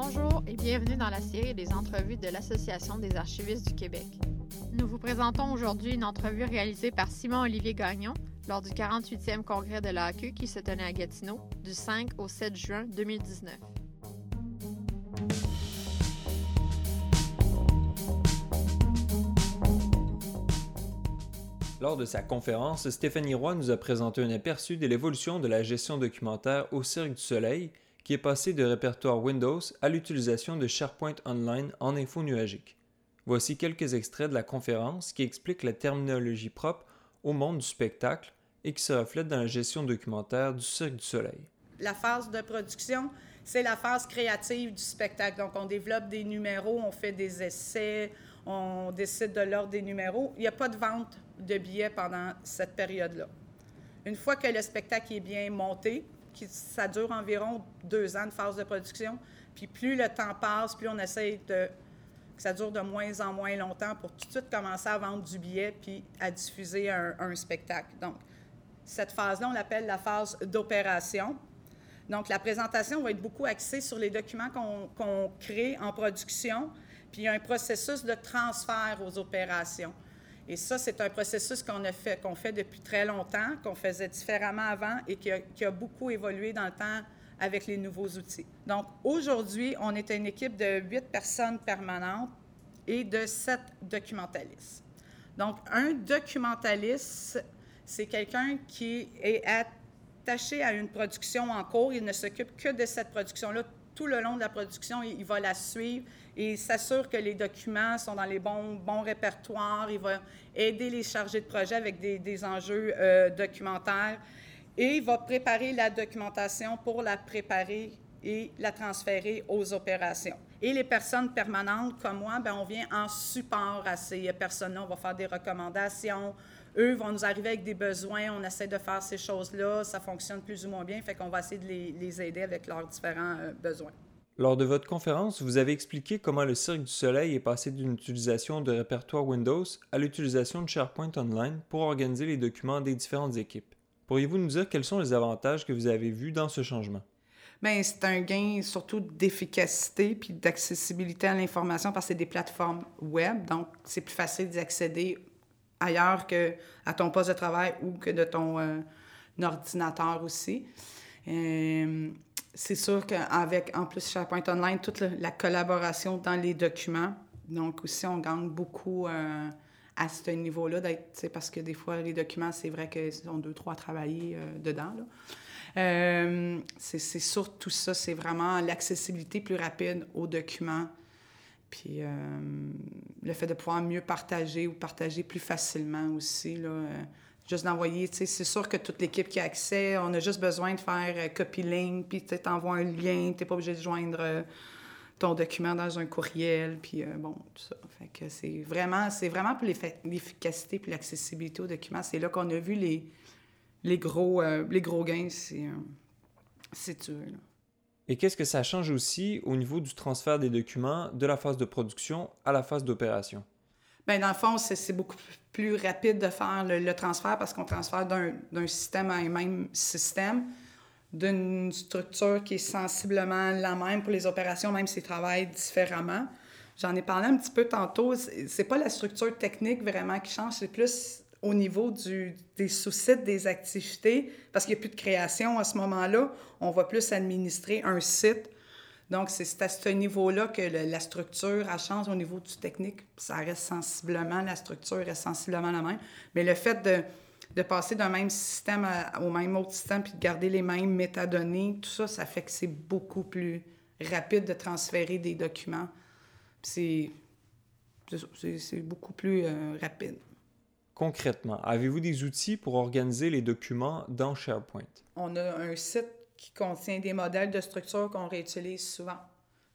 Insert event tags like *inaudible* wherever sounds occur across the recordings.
Bonjour et bienvenue dans la série des entrevues de l'Association des archivistes du Québec. Nous vous présentons aujourd'hui une entrevue réalisée par Simon-Olivier Gagnon lors du 48e congrès de l'AQ qui se tenait à Gatineau du 5 au 7 juin 2019. Lors de sa conférence, Stéphanie Roy nous a présenté un aperçu de l'évolution de la gestion documentaire au Cirque du Soleil, qui est passé de répertoire Windows à l'utilisation de SharePoint Online en info nuagique. Voici quelques extraits de la conférence qui expliquent la terminologie propre au monde du spectacle et qui se reflète dans la gestion documentaire du Cirque du Soleil. La phase de production, c'est la phase créative du spectacle. Donc, on développe des numéros, on fait des essais, on décide de l'ordre des numéros. Il n'y a pas de vente de billets pendant cette période-là. Une fois que le spectacle est bien monté, ça dure environ deux ans de phase de production, puis plus le temps passe, plus on essaie de, que ça dure de moins en moins longtemps pour tout de suite commencer à vendre du billet puis à diffuser un, spectacle. Donc, cette phase-là, on l'appelle la phase d'opération. Donc, la présentation va être beaucoup axée sur les documents qu'on crée en production, puis il y a un processus de transfert aux opérations. Et ça, c'est un processus qu'on a fait, qu'on fait depuis très longtemps, qu'on faisait différemment avant et qui a, beaucoup évolué dans le temps avec les nouveaux outils. Donc, aujourd'hui, on est une équipe de huit personnes permanentes et de sept documentalistes. Donc, un documentaliste, c'est quelqu'un qui est attaché à une production en cours. Il ne s'occupe que de cette production-là tout le long de la production. Il, va la suivre et s'assure que les documents sont dans les bons, bons répertoires. Il va aider les chargés de projet avec des, enjeux euh, documentaires et il va préparer la documentation pour la préparer et la transférer aux opérations. Et les personnes permanentes comme moi, bien, on vient en support à ces personnes-là. On va faire des recommandations. Eux vont nous arriver avec des besoins. On essaie de faire ces choses-là. Ça fonctionne plus ou moins bien. Fait qu'on va essayer de les, aider avec leurs différents euh, besoins. Lors de votre conférence, vous avez expliqué comment le Cirque du Soleil est passé d'une utilisation de répertoire Windows à l'utilisation de SharePoint Online pour organiser les documents des différentes équipes. Pourriez-vous nous dire quels sont les avantages que vous avez vus dans ce changement? Bien, c'est un gain surtout d'efficacité puis d'accessibilité à l'information parce que c'est des plateformes web, donc c'est plus facile d'y accéder ailleurs que à ton poste de travail ou que de ton euh, ordinateur aussi. Euh, c'est sûr qu'avec, en plus, SharePoint Online, toute la collaboration dans les documents, donc aussi, on gagne beaucoup euh, à ce niveau-là, parce que des fois, les documents, c'est vrai qu'ils ont deux, trois à travailler euh, dedans. Euh, c'est, surtout ça, c'est vraiment l'accessibilité plus rapide aux documents, puis le fait de pouvoir mieux partager ou partager plus facilement aussi. Là, juste d'envoyer, tu sais, c'est sûr que toute l'équipe qui a accès, on a juste besoin de faire euh, copy-link, puis tu t'envoies un lien, t'es pas obligé de joindre euh, ton document dans un courriel, puis euh, bon, tout ça. Fait que c'est vraiment, c'est vraiment pour l'efficacité puis l'accessibilité aux documents. C'est là qu'on a vu les, les, gros, les gros gains, c'est, c'est Et qu'est-ce que ça change aussi au niveau du transfert des documents de la phase de production à la phase d'opération? Bien, dans le fond, c'est beaucoup plus rapide de faire le, transfert parce qu'on transfère d'un système à un même système, d'une structure qui est sensiblement la même pour les opérations, même s'ils travaillent différemment. J'en ai parlé un petit peu tantôt. C'est pas la structure technique vraiment qui change, c'est plus au niveau du, des sous-sites, des activités, parce qu'il n'y a plus de création à ce moment-là. On va plus administrer un site donc, c'est à ce niveau-là que la structure, a change au niveau du technique. Ça reste sensiblement, la structure reste sensiblement la même. Mais le fait de, de passer d'un même système au même autre système puis de garder les mêmes métadonnées, tout ça, ça fait que c'est beaucoup plus rapide de transférer des documents. C'est beaucoup plus euh, rapide. Concrètement, avez-vous des outils pour organiser les documents dans SharePoint? On a un site qui contient des modèles de structure qu'on réutilise souvent.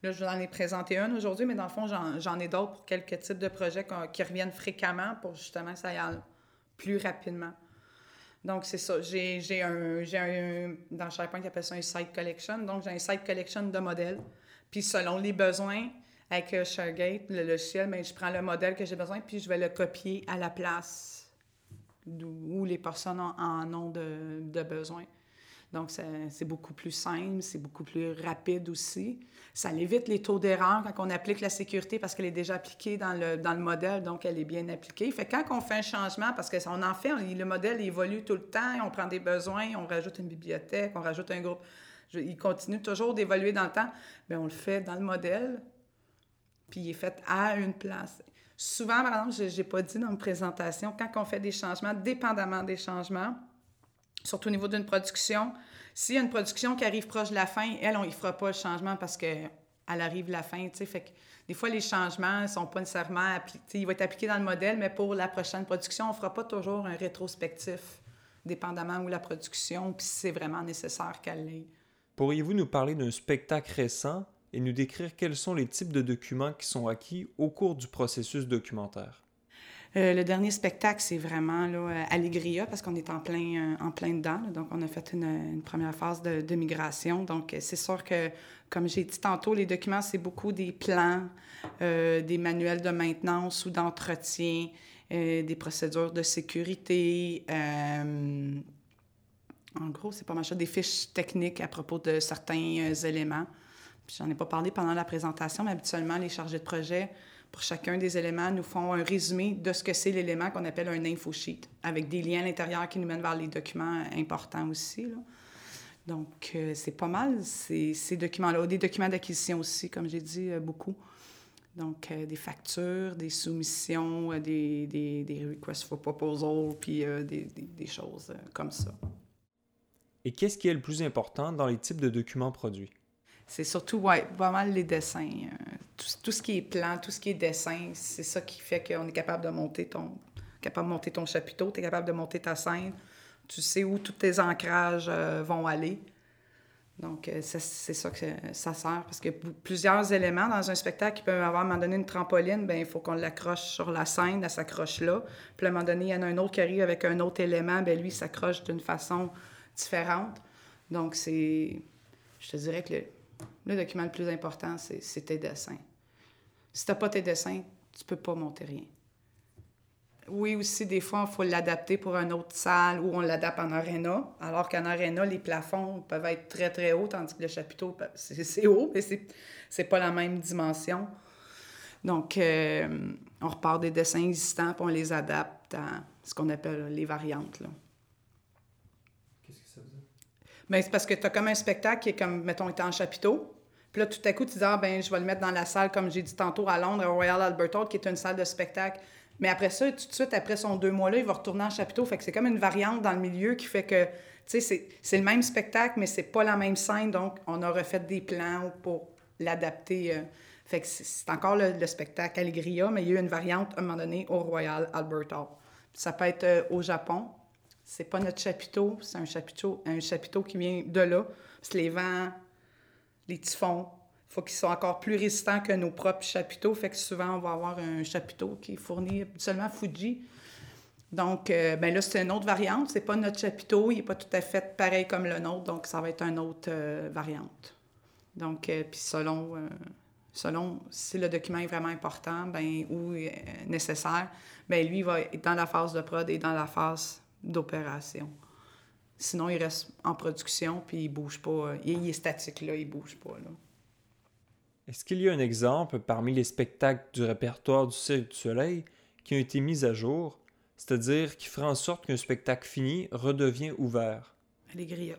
Là, je vous en ai présenté un aujourd'hui, mais dans le fond, j'en ai d'autres pour quelques types de projets qui reviennent fréquemment pour justement que ça aille plus rapidement. Donc, c'est ça. J'ai un, un, dans SharePoint, ils appellent ça un site collection. Donc, j'ai un site collection de modèles. Puis, selon les besoins, avec euh, ShareGate, le logiciel, ben, je prends le modèle que j'ai besoin, puis je vais le copier à la place où les personnes en, ont de, de besoin. Donc, c'est beaucoup plus simple, c'est beaucoup plus rapide aussi. Ça évite les taux d'erreur quand on applique la sécurité parce qu'elle est déjà appliquée dans le, dans le modèle, donc elle est bien appliquée. Fait quand on fait un changement, parce qu'on en fait, le modèle évolue tout le temps, on prend des besoins, on rajoute une bibliothèque, on rajoute un groupe. il continue toujours d'évoluer dans le temps, mais on le fait dans le modèle, puis il est fait à une place. Souvent, par exemple, je n'ai pas dit dans ma présentation, quand on fait des changements, dépendamment des changements, surtout au niveau d'une production. S'il y a une production qui arrive proche de la fin, elle, on ne fera pas le changement parce qu'elle arrive la fin. Fait que des fois, les changements ne sont pas nécessairement appliqués. Ils vont être appliqués dans le modèle, mais pour la prochaine production, on ne fera pas toujours un rétrospectif, dépendamment où la production, puis si c'est vraiment nécessaire qu'elle l'ait. Pourriez-vous nous parler d'un spectacle récent et nous décrire quels sont les types de documents qui sont acquis au cours du processus documentaire? Euh, le dernier spectacle, c'est vraiment là, euh, Allegria, parce qu'on est en plein, euh, en plein dedans. donc, on a fait une, première phase de, migration. Donc, c'est sûr que, comme j'ai dit tantôt, les documents, c'est beaucoup des plans, des manuels de maintenance ou d'entretien, des procédures de sécurité. en gros, c'est pas mal ça, des fiches techniques à propos de certains éléments. J'en ai pas parlé pendant la présentation, mais habituellement, les chargés de projet pour chacun des éléments, nous font un résumé de ce que c'est l'élément qu'on appelle un info sheet, avec des liens à l'intérieur qui nous mènent vers les documents importants aussi. Donc, euh, c'est pas mal, ces, ces documents-là. Des documents d'acquisition aussi, comme j'ai dit, euh, beaucoup. Donc, euh, des factures, des soumissions, des, des, des, requests for proposal, puis des, des, choses comme ça. Et qu'est-ce qui est le plus important dans les types de documents produits? c'est surtout, ouais, pas mal les dessins. Tout, ce qui est plan, tout ce qui est dessin, c'est ça qui fait qu'on est capable de monter ton capable de monter ton chapiteau, tu es capable de monter ta scène, tu sais où tous tes ancrages euh, vont aller. Donc, euh, c'est ça que ça sert. Parce que plusieurs éléments dans un spectacle qui peuvent avoir, à un moment donné, une trampoline, ben il faut qu'on l'accroche sur la scène, elle s'accroche là. Puis, à un moment donné, il y en a un autre qui arrive avec un autre élément, ben lui, s'accroche d'une façon différente. Donc, c'est... Je te dirais que le, le document le plus important, c'est tes dessins. Si tu n'as pas tes dessins, tu peux pas monter rien. Oui, aussi, des fois, il faut l'adapter pour une autre salle ou on l'adapte en aréna. Alors qu'en aréna, les plafonds peuvent être très, très hauts, tandis que le chapiteau, *laughs* c'est haut, mais c'est pas la même dimension. Donc, euh, on repart des dessins existants, puis on les adapte à ce qu'on appelle les variantes. Là. Mais c'est parce que tu as comme un spectacle qui est comme, mettons, était en chapiteau. Puis là, tout à coup, tu dis, ah, ben, je vais le mettre dans la salle, comme j'ai dit tantôt, à Londres, à Royal Albert Hall, qui est une salle de spectacle. Mais après ça, tout de suite, après son deux mois-là, il va retourner en chapiteau. Fait que c'est comme une variante dans le milieu qui fait que, tu sais, c'est le même spectacle, mais c'est pas la même scène. Donc, on a refait des plans pour l'adapter. Euh. fait que c'est encore le, spectacle Allegria, mais il y a eu une variante à un moment donné au Royal Albert Hall. Ça peut être euh, au Japon, c'est pas notre chapiteau, c'est un chapiteau, un chapiteau qui vient de là. Parce les vents, les typhons, il faut qu'ils soient encore plus résistants que nos propres chapiteaux. Fait que souvent, on va avoir un chapiteau qui est fourni seulement Fuji. Donc, euh, ben là, c'est une autre variante. C'est pas notre chapiteau, il n'est pas tout à fait pareil comme le nôtre, donc ça va être une autre euh, variante. Donc, euh, puis selon, selon si le document est vraiment important ben, ou nécessaire, ben lui, il va être dans la phase de prod et dans la phase d'opération. Sinon, il reste en production, puis il bouge pas. Il est statique, là, il bouge pas, là. Est-ce qu'il y a un exemple parmi les spectacles du répertoire du Cirque du Soleil qui ont été mis à jour, c'est-à-dire qui ferait en sorte qu'un spectacle fini redevient ouvert? Allegria.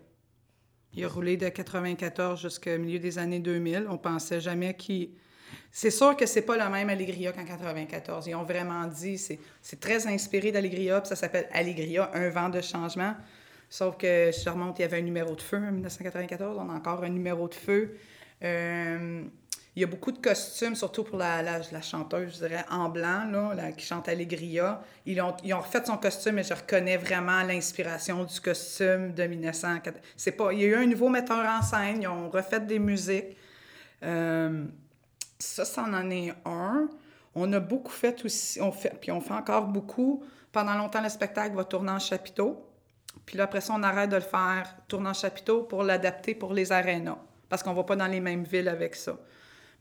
Il a roulé de 94 jusqu'au milieu des années 2000. On pensait jamais qu'il c'est sûr que c'est pas le même Allegria qu'en 94. Ils ont vraiment dit, c'est très inspiré d'Allegria, puis ça s'appelle Allegria, un vent de changement. Sauf que, je remonte, il y avait un numéro de feu en 1994, on a encore un numéro de feu. Euh, il y a beaucoup de costumes, surtout pour la, la, chanteuse, je dirais, en blanc, là, qui chante Allegria. Ils ont, ils ont refait son costume et je reconnais vraiment l'inspiration du costume de 1904. C'est pas... Il y a eu un nouveau metteur en scène, ils ont refait des musiques. Euh, ça, ça en est un. On a beaucoup fait aussi, on fait, puis on fait encore beaucoup. Pendant longtemps, le spectacle va tourner en chapiteau. Puis là, après ça, on arrête de le faire tourner en chapiteau pour l'adapter pour les arénas. Parce qu'on va pas dans les mêmes villes avec ça.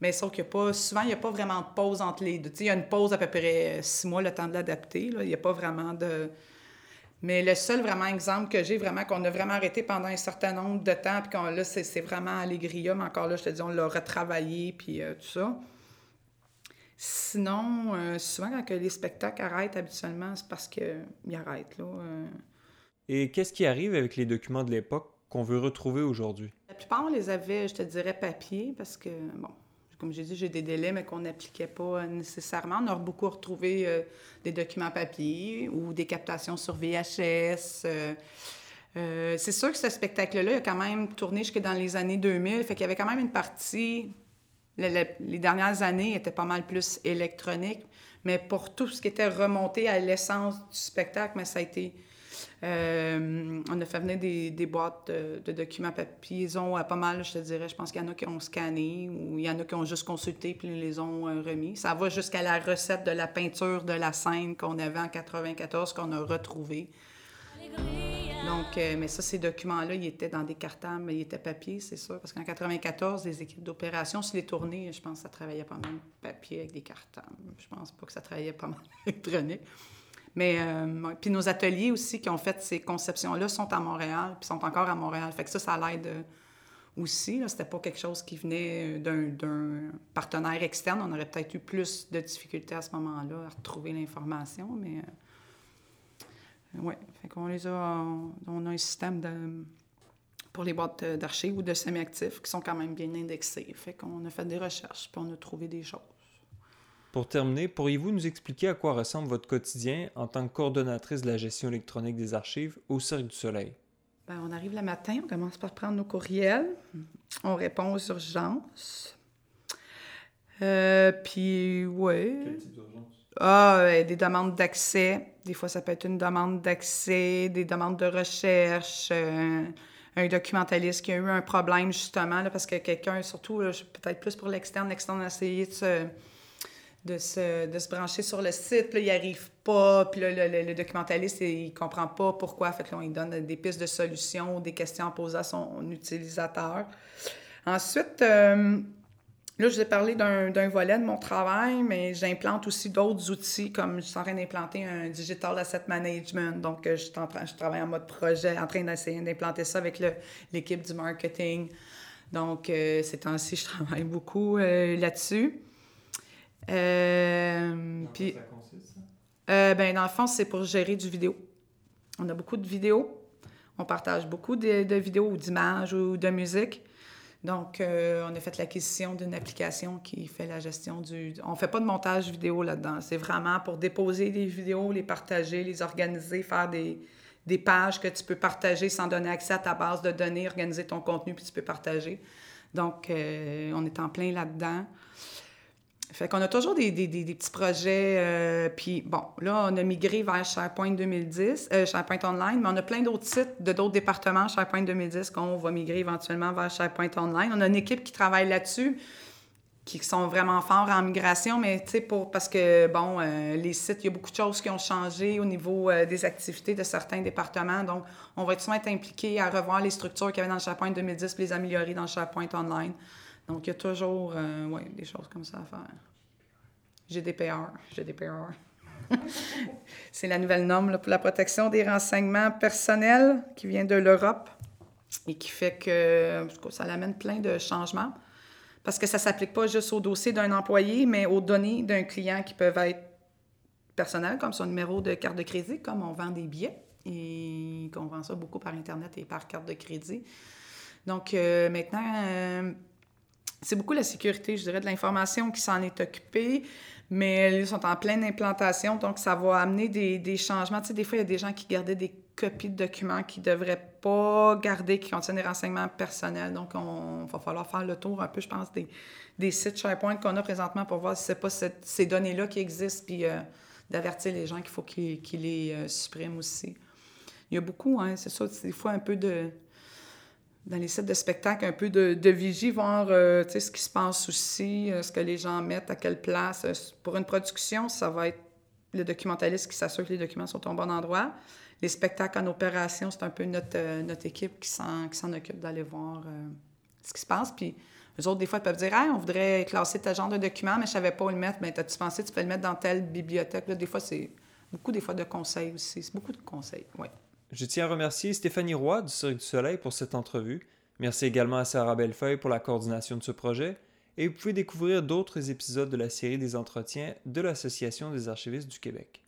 Mais sauf qu'il n'y a pas, souvent, il n'y a pas vraiment de pause entre les deux. il y a une pause à peu près six mois, le temps de l'adapter. Il n'y a pas vraiment de. Mais le seul vraiment exemple que j'ai, vraiment, qu'on a vraiment arrêté pendant un certain nombre de temps, puis qu'on, là, c'est, vraiment Allegria, mais encore là, je te dis, on l'a retravaillé, puis euh, tout ça. Sinon, euh, souvent, quand les spectacles arrêtent habituellement, c'est parce qu'ils arrêtent, là. Et qu'est-ce qui arrive avec les documents de l'époque qu'on veut retrouver aujourd'hui? La plupart, on les avait, je te dirais, papier, parce que, bon, comme j'ai dit, j'ai des délais, mais qu'on n'appliquait pas nécessairement. On a beaucoup retrouvé euh, des documents papier ou des captations sur VHS. Euh, euh, c'est sûr que ce spectacle-là a quand même tourné jusque dans les années 2000, fait qu'il y avait quand même une partie... les dernières années étaient pas mal plus électroniques, mais pour tout ce qui était remonté à l'essence du spectacle, mais ça a été euh, on a fait venir des, boîtes de, documents papier. Ils ont pas mal, je te dirais. Je pense qu'il y en a qui ont scanné ou il y en a qui ont juste consulté puis les ont euh, remis. Ça va jusqu'à la recette de la peinture de la scène qu'on avait en 94 qu'on a retrouvé. Donc, euh, mais ça, ces documents-là, ils étaient dans des cartables, mais ils étaient papier, c'est sûr. Parce qu'en 94, les équipes d'opération, sur les tournées, je pense que ça travaillait pas mal papier avec des cartables. Je pense pas que ça travaillait pas mal *laughs* électronique. Mais euh, puis nos ateliers aussi qui ont fait ces conceptions-là sont à Montréal, puis sont encore à Montréal. Fait que ça, ça l'aide euh, aussi. C'était pas quelque chose qui venait euh, d'un partenaire externe. On aurait peut-être eu plus de difficultés à ce moment-là à retrouver l'information, mais oui. Fait qu'on les a. On a un système pour les boîtes d'archives ou de semi-actifs qui sont quand même bien indexés. Fait qu'on a fait des recherches, puis on a trouvé des choses. Pour terminer, pourriez-vous nous expliquer à quoi ressemble votre quotidien en tant que coordonnatrice de la gestion électronique des archives au Cirque du Soleil? Bien, on arrive le matin, on commence par prendre nos courriels, on répond aux urgences. Euh, puis, oui. Quel type d'urgence? Ah, des demandes d'accès. Des fois, ça peut être une demande d'accès, des demandes de recherche. Euh, un documentaliste qui a eu un problème, justement, là, parce que quelqu'un, surtout, peut-être plus pour l'externe, l'externe a essayé de se de se, de se brancher sur le site. Puis là, il arrive pas. Puis là, le, documentaliste, il comprend pas pourquoi. Fait que là, il donne des pistes de solutions, des questions à poser à son utilisateur. Ensuite, euh, là, je vous ai parlé d'un volet de mon travail, mais j'implante aussi d'autres outils, comme je suis en train d'implanter un Digital Asset Management. Donc, en train, je travaille en mode projet, en train d'essayer d'implanter ça avec l'équipe du marketing. Donc, euh, ces temps-ci, je travaille beaucoup euh, là-dessus. Euh, puis, ça consiste, euh, ben, dans le fond, c'est pour gérer du vidéo. On a beaucoup de vidéos. On partage beaucoup de, vidéos ou d'images ou de musique. Donc, euh, on a fait l'acquisition d'une application qui fait la gestion du... On ne fait pas de montage vidéo là-dedans. C'est vraiment pour déposer des vidéos, les partager, les organiser, faire des, des pages que tu peux partager sans donner accès à ta base de données, organiser ton contenu, puis tu peux partager. Donc, euh, on est en plein là-dedans. Fait qu'on a toujours des, des, petits projets. Euh, puis bon, là, on a migré vers SharePoint 2010, euh, SharePoint Online, mais on a plein d'autres sites de d'autres départements SharePoint 2010 qu'on va migrer éventuellement vers SharePoint Online. On a une équipe qui travaille là-dessus, qui sont vraiment forts en migration, mais parce que, bon, euh, les sites, il y a beaucoup de choses qui ont changé au niveau des activités de certains départements. Donc, on va souvent être impliqué à revoir les structures qu'il y avait dans SharePoint 2010 puis les améliorer dans SharePoint Online. Donc, il y a toujours euh, ouais, des choses comme ça à faire. GDPR, GDPR. *laughs* c'est la nouvelle norme pour la protection des renseignements personnels qui vient de l'Europe et qui fait que ça amène plein de changements parce que ça ne s'applique pas juste au dossier d'un employé, mais aux données d'un client qui peuvent être personnelles, comme son numéro de carte de crédit, comme on vend des billets et qu'on vend ça beaucoup par Internet et par carte de crédit. Donc euh, maintenant, euh, c'est beaucoup la sécurité, je dirais, de l'information qui s'en est occupée, mais ils sont en pleine implantation, donc ça va amener des, changements. Tu sais, des fois, il y a des gens qui gardaient des copies de documents qui ne devraient pas garder, qui contiennent des renseignements personnels. Donc, on va falloir faire le tour un peu, je pense, des, des sites SharePoint qu'on a présentement pour voir si ce pas ces données-là qui existent, puis euh, d'avertir les gens qu'il faut qu'ils les euh, suppriment aussi. Il y a beaucoup, hein, c'est ça, des fois un peu de dans les sites de spectacle, un peu de, de vigie, voir euh, ce qui se passe aussi, euh, ce que les gens mettent, à quelle place. Euh, pour une production, ça va être le documentaliste qui s'assure que les documents sont au bon endroit. Les spectacles en opération, c'est un peu notre, notre équipe qui s'en occupe d'aller voir ce qui se passe. Puis eux autres, des fois, ils peuvent dire hey, on voudrait classer tel genre de document, mais je ne savais pas où le mettre. Bien, as-tu pensé tu peux le mettre dans telle bibliothèque? Là, des fois, c'est beaucoup des fois de conseils aussi. C'est beaucoup de conseils, oui. Je tiens à remercier Stéphanie Roy du Cirque du Soleil pour cette entrevue. Merci également à Sarah Bellefeuille pour la coordination de ce projet. Et vous pouvez découvrir d'autres épisodes de la série des entretiens de l'Association des archivistes du Québec.